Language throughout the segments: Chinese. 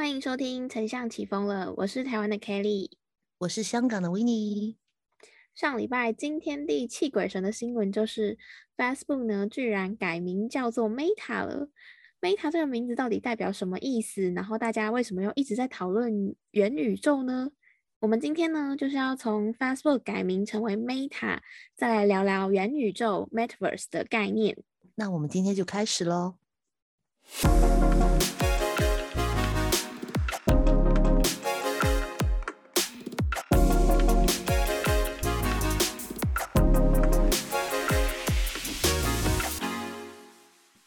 欢迎收听《丞相起风了》，我是台湾的 Kelly，我是香港的 w i n n e 上礼拜惊天地泣鬼神的新闻就是 Facebook 呢，居然改名叫做 Meta 了。Meta 这个名字到底代表什么意思？然后大家为什么又一直在讨论元宇宙呢？我们今天呢，就是要从 Facebook 改名成为 Meta，再来聊聊元宇宙 Metaverse 的概念。那我们今天就开始喽。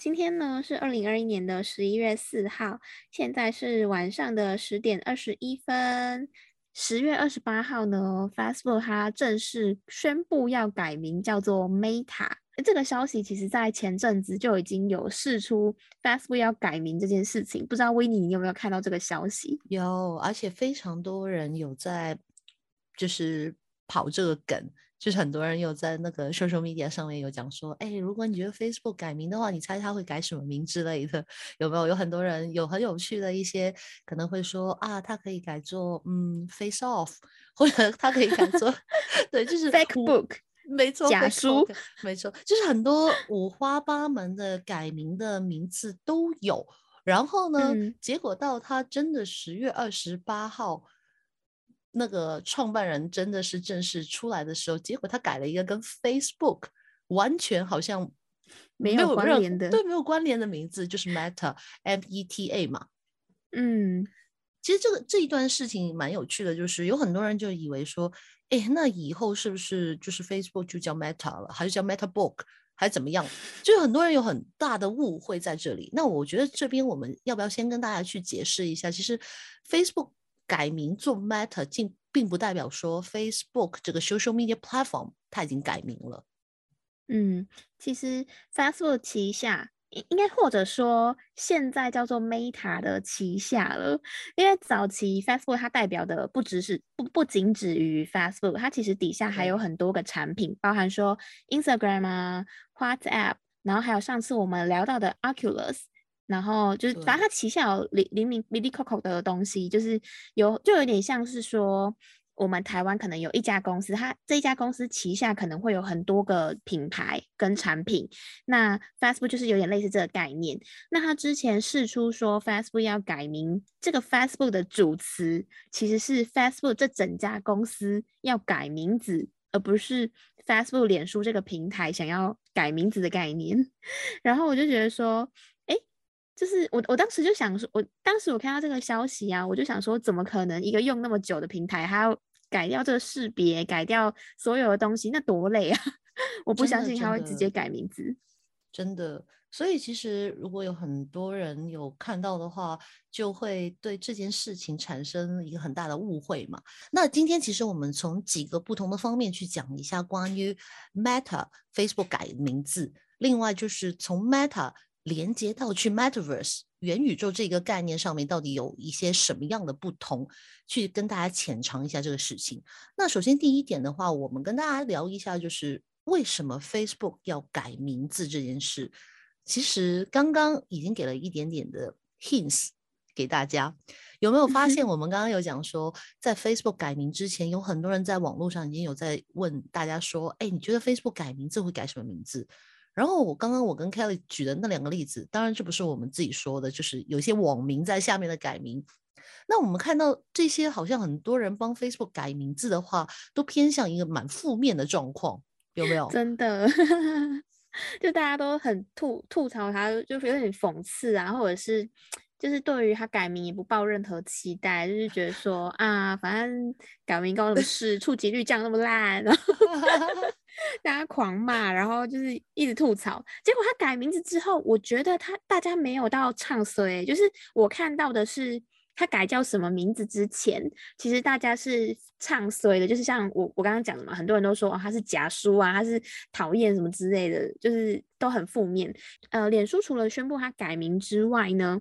今天呢是二零二一年的十一月四号，现在是晚上的十点二十一分。十月二十八号呢，Facebook 它正式宣布要改名叫做 Meta。这个消息其实在前阵子就已经有释出 Facebook 要改名这件事情，不知道维尼你有没有看到这个消息？有，而且非常多人有在就是跑这个梗。就是很多人有在那个 social media 上面有讲说，哎，如果你觉得 Facebook 改名的话，你猜他会改什么名之类的，有没有？有很多人有很有趣的一些可能会说啊，他可以改做嗯 Face Off，或者他可以改做 对，就是 Facebook 没错，假书，没错，就是很多五花八门的改名的名字都有。然后呢，结果到他真的十月二十八号。那个创办人真的是正式出来的时候，结果他改了一个跟 Facebook 完全好像没有关联的，对，没有关联的名字，就是 Meta，M E T A 嘛。嗯，其实这个这一段事情蛮有趣的，就是有很多人就以为说，哎，那以后是不是就是 Facebook 就叫 Meta 了，还是叫 Meta Book，还是怎么样？就很多人有很大的误会在这里。那我觉得这边我们要不要先跟大家去解释一下，其实 Facebook。改名做 Meta，并并不代表说 Facebook 这个 social media platform 它已经改名了。嗯，其实 Facebook 旗下应应该或者说现在叫做 Meta 的旗下了，因为早期 Facebook 它代表的不只是不不仅止于 Facebook，它其实底下还有很多个产品，包含说 Instagram 啊、WhatsApp，然后还有上次我们聊到的 Oculus。然后就是，反正它旗下有零零零零零 coco 的东西，就是有就有点像是说，我们台湾可能有一家公司，它这一家公司旗下可能会有很多个品牌跟产品。那 Facebook 就是有点类似这个概念。那它之前试出说 Facebook 要改名，这个 Facebook 的主词其实是 Facebook 这整家公司要改名字，而不是 Facebook 脸书这个平台想要改名字的概念。然后我就觉得说。就是我，我当时就想说，我当时我看到这个消息啊，我就想说，怎么可能一个用那么久的平台还要改掉这个识别，改掉所有的东西，那多累啊！我不相信他会直接改名字，真的。所以其实如果有很多人有看到的话，就会对这件事情产生一个很大的误会嘛。那今天其实我们从几个不同的方面去讲一下关于 Meta Facebook 改名字，另外就是从 Meta。连接到去 Metaverse 元宇宙这个概念上面，到底有一些什么样的不同？去跟大家浅尝一下这个事情。那首先第一点的话，我们跟大家聊一下，就是为什么 Facebook 要改名字这件事。其实刚刚已经给了一点点的 hints 给大家，有没有发现？我们刚刚有讲说，在 Facebook 改名之前，有很多人在网络上已经有在问大家说：“哎，你觉得 Facebook 改名字会改什么名字？”然后我刚刚我跟 Kelly 举的那两个例子，当然这不是我们自己说的，就是有些网名在下面的改名。那我们看到这些，好像很多人帮 Facebook 改名字的话，都偏向一个蛮负面的状况，有没有？真的，就大家都很吐吐槽他，就是有点讽刺啊，或者是就是对于他改名也不抱任何期待，就是觉得说 啊，反正改名高什么事，触及率降那么烂。大家狂骂，然后就是一直吐槽。结果他改名字之后，我觉得他大家没有到唱衰，就是我看到的是他改叫什么名字之前，其实大家是唱衰的。就是像我我刚刚讲的嘛，很多人都说他是假书啊，他是讨厌什么之类的，就是都很负面。呃，脸书除了宣布他改名之外呢？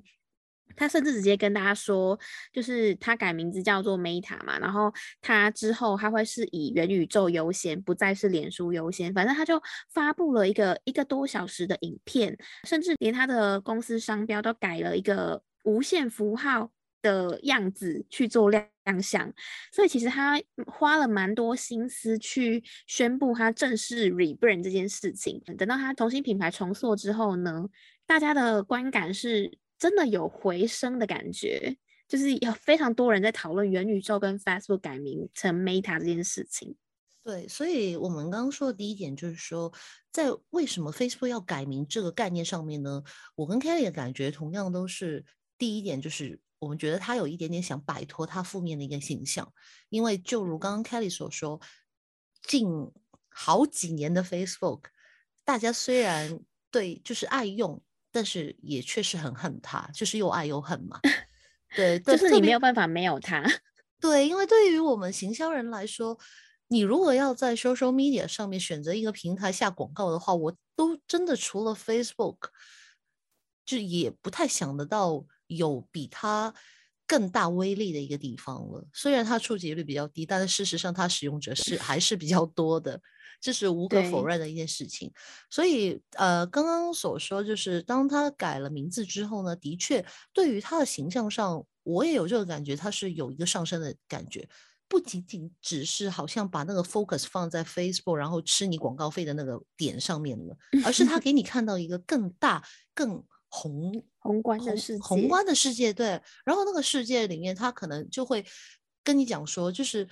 他甚至直接跟大家说，就是他改名字叫做 Meta 嘛，然后他之后他会是以元宇宙优先，不再是脸书优先。反正他就发布了一个一个多小时的影片，甚至连他的公司商标都改了一个无限符号的样子去做亮相，所以其实他花了蛮多心思去宣布他正式 rebrand 这件事情。等到他重新品牌重塑之后呢，大家的观感是真的有回升的感觉，就是有非常多人在讨论元宇宙跟 Facebook 改名成 Meta 这件事情。对，所以我们刚刚说的第一点就是说，在为什么 Facebook 要改名这个概念上面呢？我跟 Kelly 的感觉同样都是，第一点就是我们觉得他有一点点想摆脱他负面的一个形象，因为就如刚刚 Kelly 所说，近好几年的 Facebook，大家虽然对就是爱用，但是也确实很恨他，就是又爱又恨嘛。对，就是你没有办法没有他。对，因为对于我们行销人来说。你如果要在 social media 上面选择一个平台下广告的话，我都真的除了 Facebook，就也不太想得到有比它更大威力的一个地方了。虽然它触及率比较低，但是事实上它使用者是还是比较多的，这是无可否认的一件事情。所以，呃，刚刚所说就是当他改了名字之后呢，的确对于他的形象上，我也有这个感觉，他是有一个上升的感觉。不仅仅只是好像把那个 focus 放在 Facebook，然后吃你广告费的那个点上面了，而是他给你看到一个更大、更宏宏观的世界。宏观的世界，对。然后那个世界里面，他可能就会跟你讲说，就是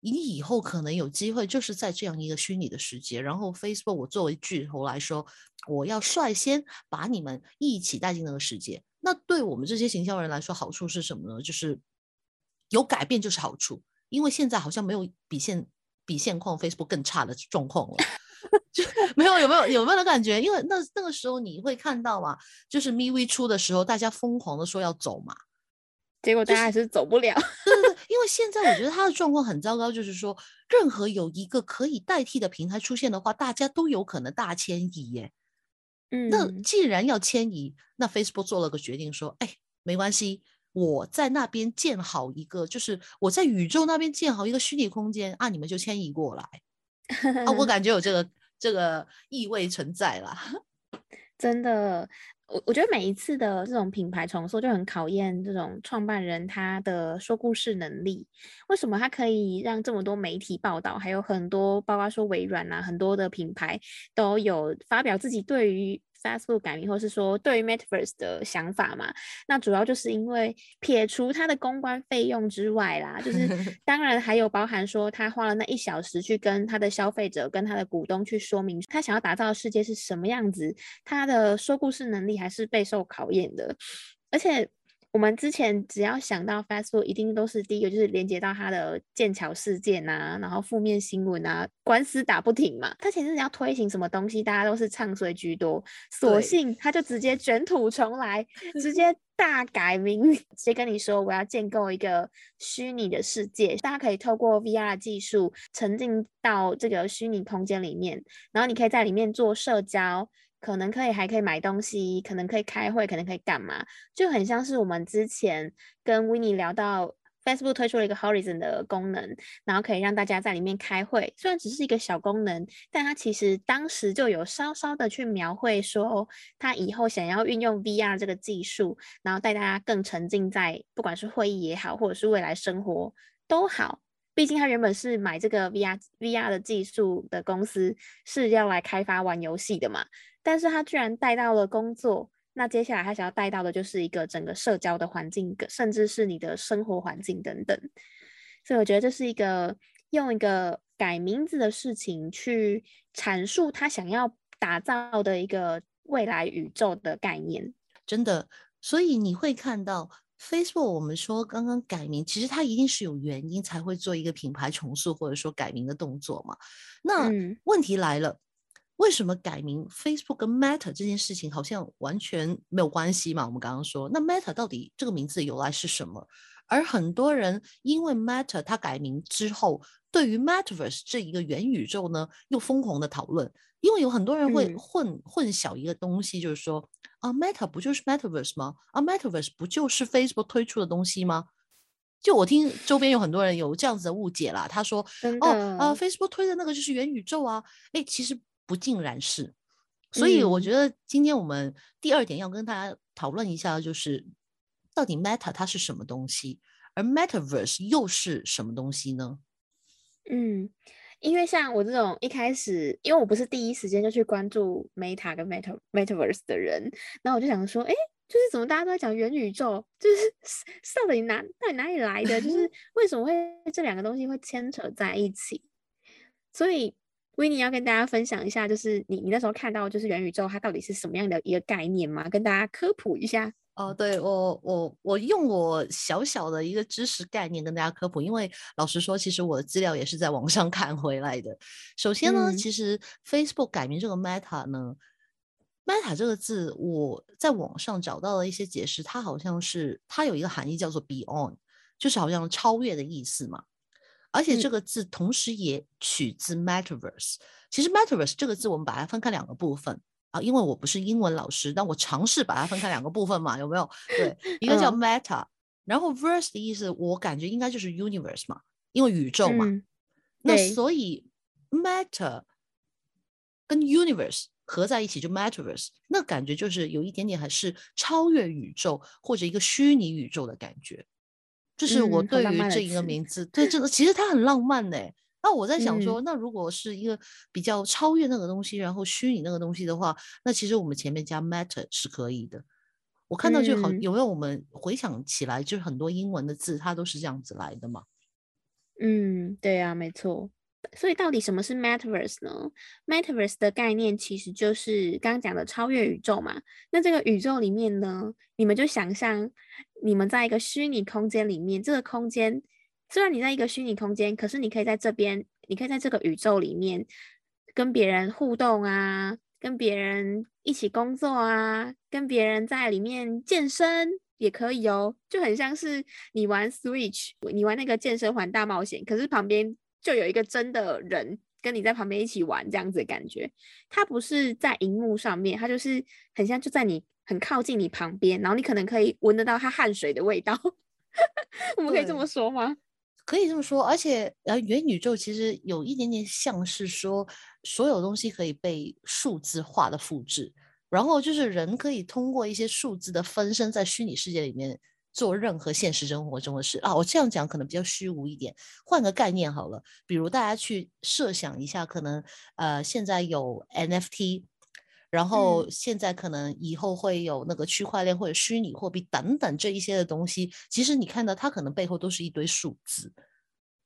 你以后可能有机会，就是在这样一个虚拟的世界。然后 Facebook，我作为巨头来说，我要率先把你们一起带进那个世界。那对我们这些行销人来说，好处是什么呢？就是有改变就是好处。因为现在好像没有比现比现况 Facebook 更差的状况了，就 没有有没有有没有的感觉？因为那那个时候你会看到嘛，就是 MV 出的时候，大家疯狂的说要走嘛，结果大家还是走不了。对对对，因为现在我觉得他的状况很糟糕，就是说任何有一个可以代替的平台出现的话，大家都有可能大迁移耶。嗯，那既然要迁移，那 Facebook 做了个决定说，哎，没关系。我在那边建好一个，就是我在宇宙那边建好一个虚拟空间啊，你们就迁移过来啊，我 感觉有这个这个意味存在啦。真的，我我觉得每一次的这种品牌重塑就很考验这种创办人他的说故事能力。为什么他可以让这么多媒体报道，还有很多，包括说微软啊，很多的品牌都有发表自己对于。Facebook 改名，或是说对于 Metaverse 的想法嘛？那主要就是因为撇除它的公关费用之外啦，就是 当然还有包含说他花了那一小时去跟他的消费者、跟他的股东去说明他想要打造的世界是什么样子，他的说故事能力还是备受考验的，而且。我们之前只要想到 Facebook，一定都是第一个就是连接到它的剑桥事件啊，然后负面新闻啊，官司打不停嘛。他其实要推行什么东西，大家都是唱衰居多，索性他就直接卷土重来，直接大改名，直接跟你说我要建构一个虚拟的世界，大家可以透过 VR 技术沉浸到这个虚拟空间里面，然后你可以在里面做社交。可能可以，还可以买东西，可能可以开会，可能可以干嘛？就很像是我们之前跟 w i n n i e 聊到，Facebook 推出了一个 Horizon 的功能，然后可以让大家在里面开会。虽然只是一个小功能，但它其实当时就有稍稍的去描绘说，他以后想要运用 VR 这个技术，然后带大家更沉浸在，不管是会议也好，或者是未来生活都好。毕竟他原本是买这个 VR VR 的技术的公司，是要来开发玩游戏的嘛。但是他居然带到了工作，那接下来他想要带到的就是一个整个社交的环境，甚至是你的生活环境等等。所以我觉得这是一个用一个改名字的事情去阐述他想要打造的一个未来宇宙的概念。真的，所以你会看到 Facebook，我们说刚刚改名，其实它一定是有原因才会做一个品牌重塑或者说改名的动作嘛。那问题来了。为什么改名 Facebook 跟 Meta 这件事情好像完全没有关系嘛？我们刚刚说，那 Meta 到底这个名字由来是什么？而很多人因为 Meta 它改名之后，对于 Metaverse 这一个元宇宙呢，又疯狂的讨论。因为有很多人会混混淆一个东西，就是说啊，Meta 不就是 Metaverse 吗？啊，Metaverse 不就是 Facebook 推出的东西吗？就我听周边有很多人有这样子的误解啦。他说哦，啊，Facebook 推的那个就是元宇宙啊。哎，其实。不尽然是，所以我觉得今天我们第二点要跟大家讨论一下，就是到底 Meta 它是什么东西，而 Metaverse 又是什么东西呢？嗯，因为像我这种一开始，因为我不是第一时间就去关注 Meta 跟 Meta Metaverse 的人，然后我就想说，哎，就是怎么大家都在讲元宇宙，就是 到底哪到底哪里来的？就是 为什么会这两个东西会牵扯在一起？所以。维尼要跟大家分享一下，就是你你那时候看到就是元宇宙它到底是什么样的一个概念吗？跟大家科普一下。哦，对我我我用我小小的一个知识概念跟大家科普，因为老实说，其实我的资料也是在网上 看回来的。首先呢，其实 Facebook 改名这个 Meta 呢，Meta 这个字我在网上找到了一些解释，它好像是它有一个含义叫做 Beyond，就是好像超越的意思嘛。而且这个字同时也取自 Metaverse。其实 Metaverse 这个字，我们把它分开两个部分啊，因为我不是英文老师，但我尝试把它分开两个部分嘛，有没有？对，一个叫 Meta，然后 Verse 的意思，我感觉应该就是 Universe 嘛，因为宇宙嘛。那所以 Meta 跟 Universe 合在一起就 Metaverse，那感觉就是有一点点还是超越宇宙或者一个虚拟宇宙的感觉。这是我对于这一个名字，对这个其实它很浪漫呢。那我在想说，那如果是一个比较超越那个东西，然后虚拟那个东西的话，那其实我们前面加 matter 是可以的。我看到就好，有没有我们回想起来，就是很多英文的字，它都是这样子来的嘛？嗯，对呀，没错。所以到底什么是 metaverse 呢？metaverse 的概念其实就是刚刚讲的超越宇宙嘛。那这个宇宙里面呢，你们就想象。你们在一个虚拟空间里面，这个空间虽然你在一个虚拟空间，可是你可以在这边，你可以在这个宇宙里面跟别人互动啊，跟别人一起工作啊，跟别人在里面健身也可以哦，就很像是你玩 Switch，你玩那个健身环大冒险，可是旁边就有一个真的人跟你在旁边一起玩这样子的感觉。它不是在荧幕上面，它就是很像就在你。很靠近你旁边，然后你可能可以闻得到他汗水的味道。我们可以这么说吗？可以这么说，而且呃，元宇宙其实有一点点像是说，所有东西可以被数字化的复制，然后就是人可以通过一些数字的分身，在虚拟世界里面做任何现实生活中的事啊。我这样讲可能比较虚无一点，换个概念好了，比如大家去设想一下，可能呃，现在有 NFT。然后现在可能以后会有那个区块链或者虚拟货币等等这一些的东西，其实你看到它可能背后都是一堆数字，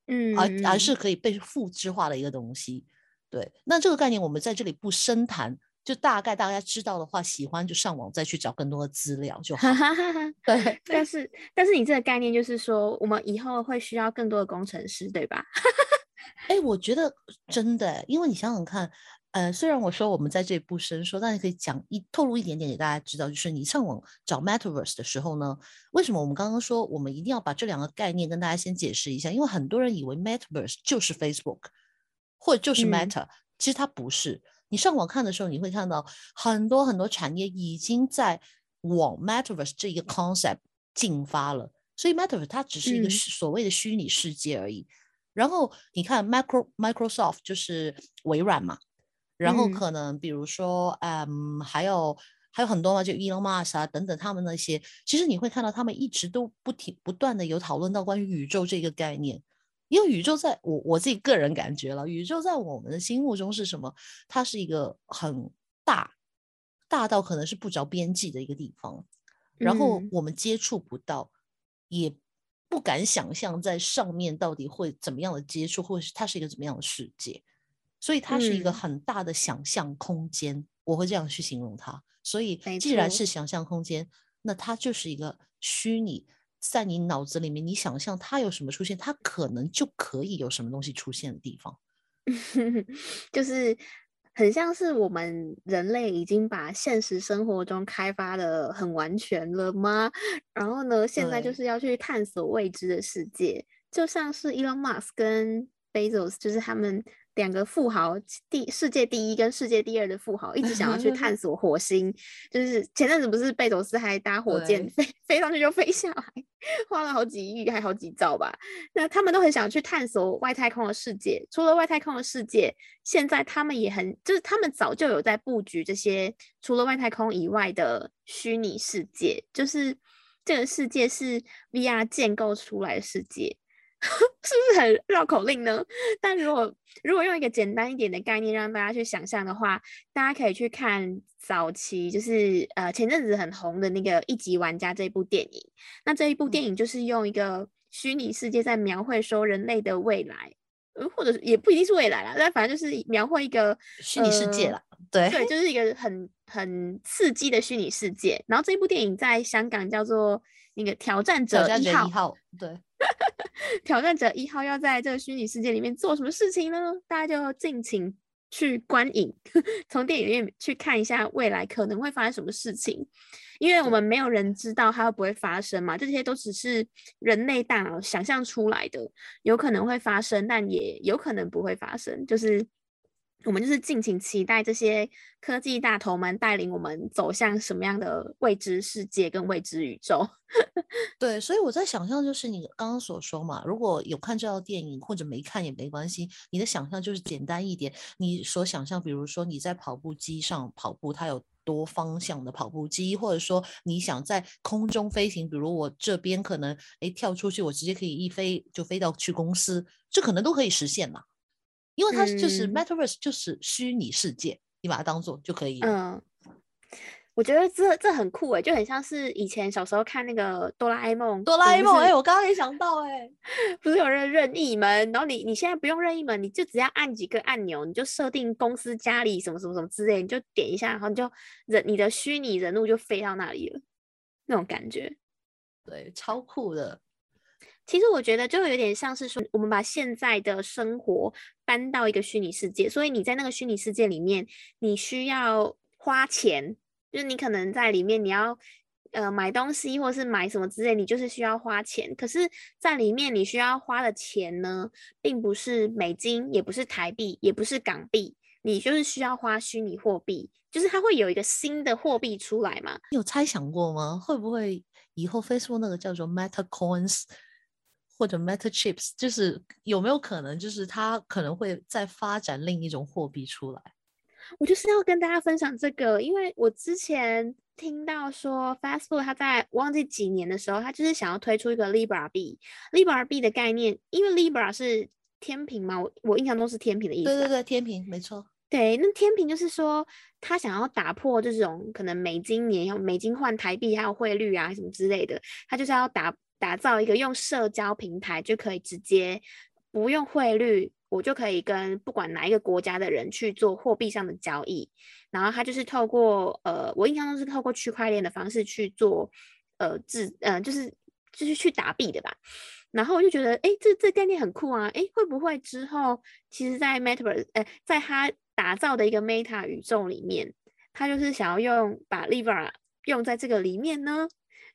嗯，而而是可以被复制化的一个东西。对，那这个概念我们在这里不深谈，就大概大家知道的话，喜欢就上网再去找更多的资料就好。对，但是但是你这个概念就是说，我们以后会需要更多的工程师，对吧？哎，我觉得真的，因为你想想看。呃，虽然我说我们在这里不深说，但是可以讲一透露一点点给大家知道，就是你上网找 Metaverse 的时候呢，为什么我们刚刚说我们一定要把这两个概念跟大家先解释一下？因为很多人以为 Metaverse 就是 Facebook 或者就是 Meta，其实它不是。你上网看的时候，你会看到很多很多产业已经在往 Metaverse 这一个 concept 进发了，所以 Metaverse 它只是一个所谓的虚拟世界而已。然后你看 Micro Microsoft 就是微软嘛。然后可能比如说，嗯，还有还有很多嘛，就 Elon Musk 啊等等，他们那些，其实你会看到他们一直都不停不断的有讨论到关于宇宙这个概念，因为宇宙在我我自己个人感觉了，宇宙在我们的心目中是什么？它是一个很大，大到可能是不着边际的一个地方，然后我们接触不到，也不敢想象在上面到底会怎么样的接触，或者是它是一个怎么样的世界。所以它是一个很大的想象空间，我会这样去形容它。所以既然是想象空间，那它就是一个虚拟，在你脑子里面，你想象它有什么出现，它可能就可以有什么东西出现的地方。就是很像是我们人类已经把现实生活中开发的很完全了吗？然后呢，现在就是要去探索未知的世界，就像是 Elon Musk 跟 Bezos，就是他们。两个富豪，第世界第一跟世界第二的富豪，一直想要去 探索火星。就是前阵子不是贝佐斯还搭火箭飞飞上去就飞下来，花了好几亿还好几兆吧。那他们都很想去探索外太空的世界。除了外太空的世界，现在他们也很，就是他们早就有在布局这些除了外太空以外的虚拟世界。就是这个世界是 VR 建构出来的世界，是不是很绕口令呢？但如果如果用一个简单一点的概念让大家去想象的话，大家可以去看早期就是呃前阵子很红的那个《一级玩家》这部电影。那这一部电影就是用一个虚拟世界在描绘说人类的未来。呃，或者也不一定是未来啦，但反正就是描绘一个虚拟世界啦。对对，就是一个很很刺激的虚拟世界。然后这部电影在香港叫做那个挑战者一号，对，挑战者一号要在这个虚拟世界里面做什么事情呢？大家就尽情。去观影，从电影院去看一下未来可能会发生什么事情，因为我们没有人知道它会不会发生嘛，这些都只是人类大脑想象出来的，有可能会发生，但也有可能不会发生，就是。我们就是尽情期待这些科技大头们带领我们走向什么样的未知世界跟未知宇宙。对，所以我在想象，就是你刚刚所说嘛，如果有看这套电影或者没看也没关系，你的想象就是简单一点。你所想象，比如说你在跑步机上跑步，它有多方向的跑步机，或者说你想在空中飞行，比如我这边可能哎跳出去，我直接可以一飞就飞到去公司，这可能都可以实现嘛。因为它就是 metaverse，就是虚拟世界，你把它当做就可以。嗯，我觉得这这很酷哎，就很像是以前小时候看那个哆啦 A 梦。哆啦 A 梦，哎，我刚刚也想到，哎，不是有人任意门，然后你你现在不用任意门，你就只要按几个按钮，你就设定公司家里什么什么什么之类，你就点一下，然后你就人你的虚拟人物就飞到那里了，那种感觉，对，超酷的。其实我觉得就有点像是说，我们把现在的生活搬到一个虚拟世界，所以你在那个虚拟世界里面，你需要花钱，就是你可能在里面你要呃买东西或是买什么之类，你就是需要花钱。可是，在里面你需要花的钱呢，并不是美金，也不是台币，也不是港币，你就是需要花虚拟货币，就是它会有一个新的货币出来嘛？你有猜想过吗？会不会以后 Facebook 那个叫做 Meta Coins？或者 Meta Chips，就是有没有可能，就是它可能会再发展另一种货币出来？我就是要跟大家分享这个，因为我之前听到说，Facebook 它在忘记几年的时候，它就是想要推出一个 Libra 币。Libra 币的概念，因为 Libra 是天平嘛，我我印象中是天平的意思。对对对，天平没错。对，那天平就是说，他想要打破这种可能美金年用美金换台币还有汇率啊什么之类的，他就是要打。打造一个用社交平台就可以直接不用汇率，我就可以跟不管哪一个国家的人去做货币上的交易。然后他就是透过呃，我印象中是透过区块链的方式去做呃制呃，就是就是去打币的吧。然后我就觉得，哎，这这概念很酷啊！哎，会不会之后其实，在 Metaverse，呃，在他打造的一个 Meta 宇宙里面，他就是想要用把 Libra 用在这个里面呢？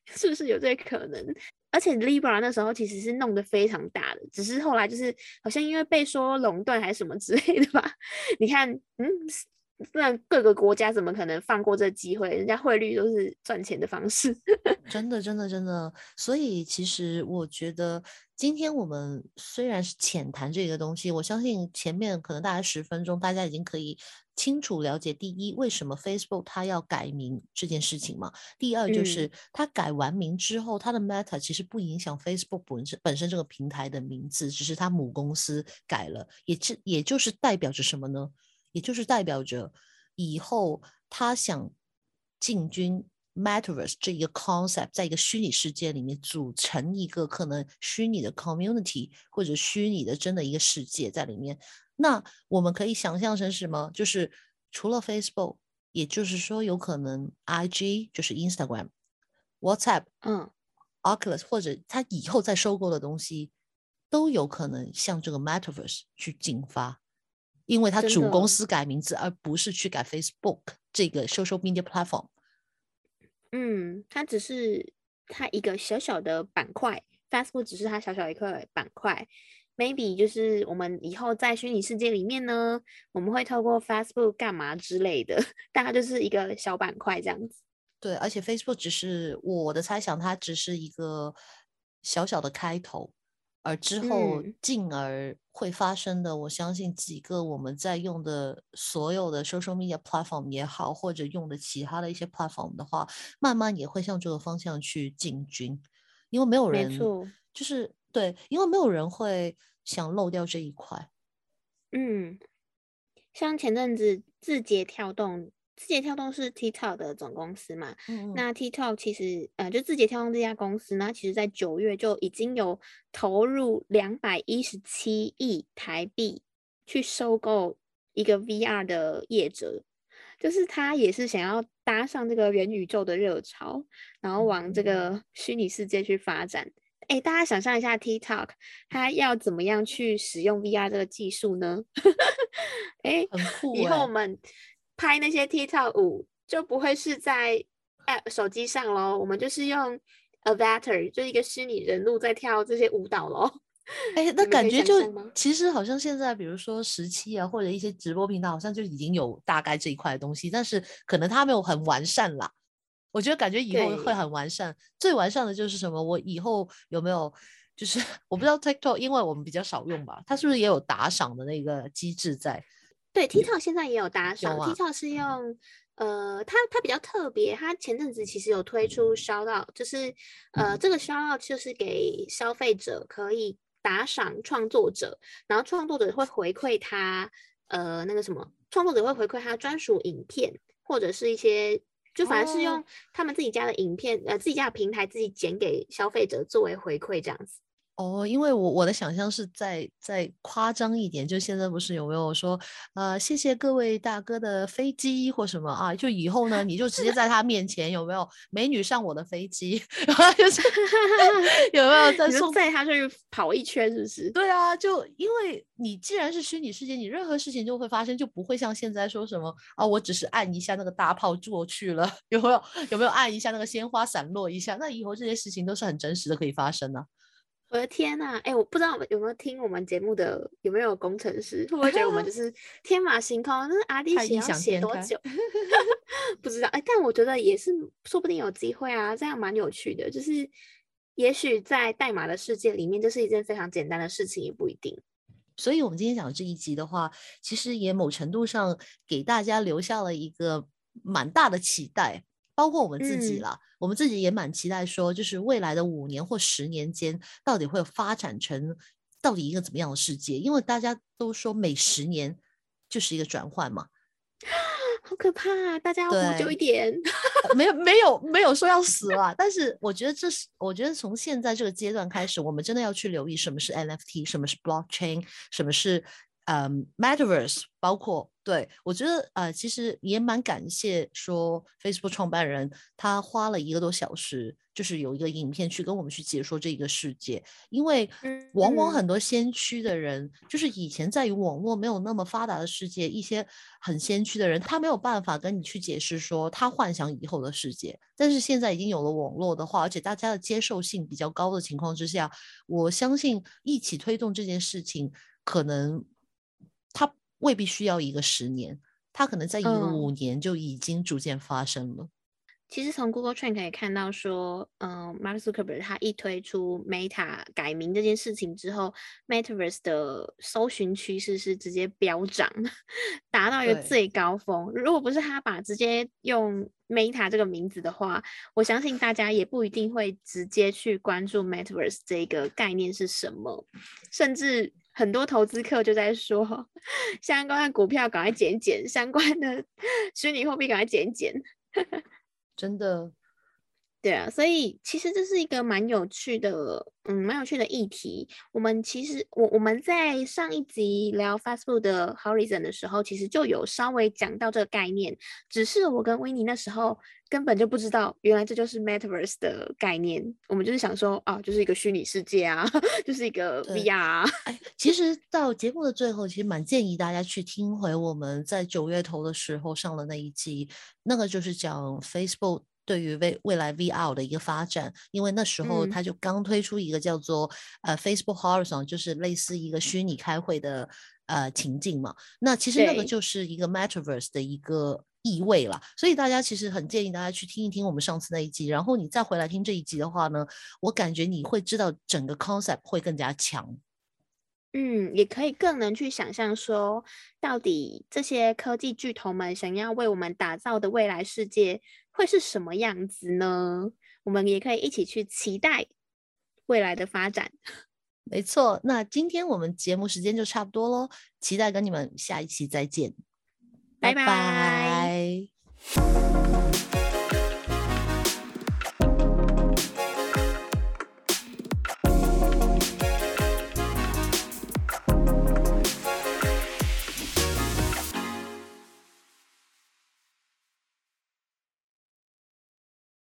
是不是有这可能？而且 Libra 那时候其实是弄得非常大的，只是后来就是好像因为被说垄断还是什么之类的吧。你看，嗯，那各个国家怎么可能放过这机会？人家汇率都是赚钱的方式。真的，真的，真的。所以其实我觉得，今天我们虽然是浅谈这个东西，我相信前面可能大概十分钟，大家已经可以。清楚了解第一，为什么 Facebook 它要改名这件事情嘛？第二就是它改完名之后，它的 Meta 其实不影响 Facebook 本身本身这个平台的名字，只是它母公司改了，也是也就是代表着什么呢？也就是代表着以后他想进军 Metaverse 这一个 concept，在一个虚拟世界里面组成一个可能虚拟的 community 或者虚拟的真的一个世界在里面。那我们可以想象成什么？就是除了 Facebook，也就是说有可能 IG 就是 Instagram、WhatsApp，嗯，Oculus 或者他以后再收购的东西，都有可能向这个 Metaverse 去进发，因为它主公司改名字，而不是去改 Facebook 这个 social media platform。嗯，它只是它一个小小的板块，Facebook 只是它小小一块板块。maybe 就是我们以后在虚拟世界里面呢，我们会透过 Facebook 干嘛之类的，大概就是一个小板块这样子。对，而且 Facebook 只是我的猜想，它只是一个小小的开头，而之后进而会发生的，我相信几个我们在用的所有的 social media platform 也好，或者用的其他的一些 platform 的话，慢慢也会向这个方向去进军，因为没有人，就是对，因为没有人会想漏掉这一块。嗯，像前阵子字节跳动。字节跳动是 TikTok 的总公司嘛？嗯那 TikTok 其实，呃，就字节跳动这家公司呢，其实在九月就已经有投入两百一十七亿台币去收购一个 VR 的业者，就是他也是想要搭上这个元宇宙的热潮，然后往这个虚拟世界去发展。哎，大家想象一下，TikTok 它要怎么样去使用 VR 这个技术呢？哎，很酷。以后我们。拍那些 TikTok 舞就不会是在 App 手机上喽，我们就是用 Avatar，就一个虚拟人物在跳这些舞蹈喽。哎，那感觉就其实好像现在，比如说十七啊，或者一些直播平台，好像就已经有大概这一块的东西，但是可能它没有很完善啦。我觉得感觉以后会很完善，最完善的就是什么？我以后有没有就是 我不知道 TikTok，因为我们比较少用吧，它是不是也有打赏的那个机制在？对，TikTok 现在也有打赏。TikTok 是用，呃，它它比较特别，它前阵子其实有推出 shout out，就是呃，这个 shout out 就是给消费者可以打赏创作者，然后创作者会回馈他，呃，那个什么，创作者会回馈他专属影片，或者是一些，就反正是用他们自己家的影片，呃，自己家的平台自己剪给消费者作为回馈这样子。哦，因为我我的想象是再再夸张一点，就现在不是有没有说，呃，谢谢各位大哥的飞机或什么啊？就以后呢，你就直接在他面前有没有美女上我的飞机，然后就是 有没有 再送带他去跑一圈，是不是？对啊，就因为你既然是虚拟世界，你任何事情就会发生，就不会像现在说什么啊，我只是按一下那个大炮过去了，有没有有没有按一下那个鲜花散落一下？那以后这些事情都是很真实的，可以发生呢。我的天呐，哎，我不知道有没有听我们节目的有没有工程师，会不会觉得我们就 是天马行空？那阿弟写要写多久？不知道，哎，但我觉得也是，说不定有机会啊，这样蛮有趣的。就是也许在代码的世界里面，这是一件非常简单的事情，也不一定。所以，我们今天讲的这一集的话，其实也某程度上给大家留下了一个蛮大的期待。包括我们自己了，我们自己也蛮期待说，就是未来的五年或十年间，到底会发展成到底一个怎么样的世界？因为大家都说每十年就是一个转换嘛，好可怕！大家要活久一点。没有没有没有说要死了，但是我觉得这是，我觉得从现在这个阶段开始，我们真的要去留意什么是 NFT，什么是 Blockchain，什么是。嗯，Metaverse 包括对我觉得呃，其实也蛮感谢说 Facebook 创办人他花了一个多小时，就是有一个影片去跟我们去解说这个世界，因为往往很多先驱的人，就是以前在于网络没有那么发达的世界，一些很先驱的人，他没有办法跟你去解释说他幻想以后的世界，但是现在已经有了网络的话，而且大家的接受性比较高的情况之下，我相信一起推动这件事情可能。它未必需要一个十年，它可能在一个五年就已经逐渐发生了。其实从 Google Trend 可以看到，说，嗯，Mark Zuckerberg 他一推出 Meta 改名这件事情之后，Metaverse 的搜寻趋势是直接飙涨，达到一个最高峰。如果不是他把直接用 Meta 这个名字的话，我相信大家也不一定会直接去关注 Metaverse 这个概念是什么，甚至。很多投资客就在说，相关的股票赶快减减，相关的虚拟货币赶快减减，真的。对啊，所以其实这是一个蛮有趣的，嗯，蛮有趣的议题。我们其实我我们在上一集聊 Facebook 的 Horizon 的时候，其实就有稍微讲到这个概念，只是我跟维尼那时候根本就不知道，原来这就是 Metaverse 的概念。我们就是想说，啊，就是一个虚拟世界啊，就是一个 VR。哎，其 实到节目的最后，其实蛮建议大家去听回我们在九月头的时候上的那一集，那个就是讲 Facebook。对于未未来 VR 的一个发展，因为那时候他就刚推出一个叫做呃 Facebook Horizon，就是类似一个虚拟开会的呃情境嘛。那其实那个就是一个 Metaverse 的一个。意味了。所以大家其实很建议大家去听一听我们上次那一集，然后你再回来听这一集的话呢，我感觉你会知道整个 concept 会更加强。嗯，也可以更能去想象说，到底这些科技巨头们想要为我们打造的未来世界会是什么样子呢？我们也可以一起去期待未来的发展。没错，那今天我们节目时间就差不多喽，期待跟你们下一期再见，拜拜。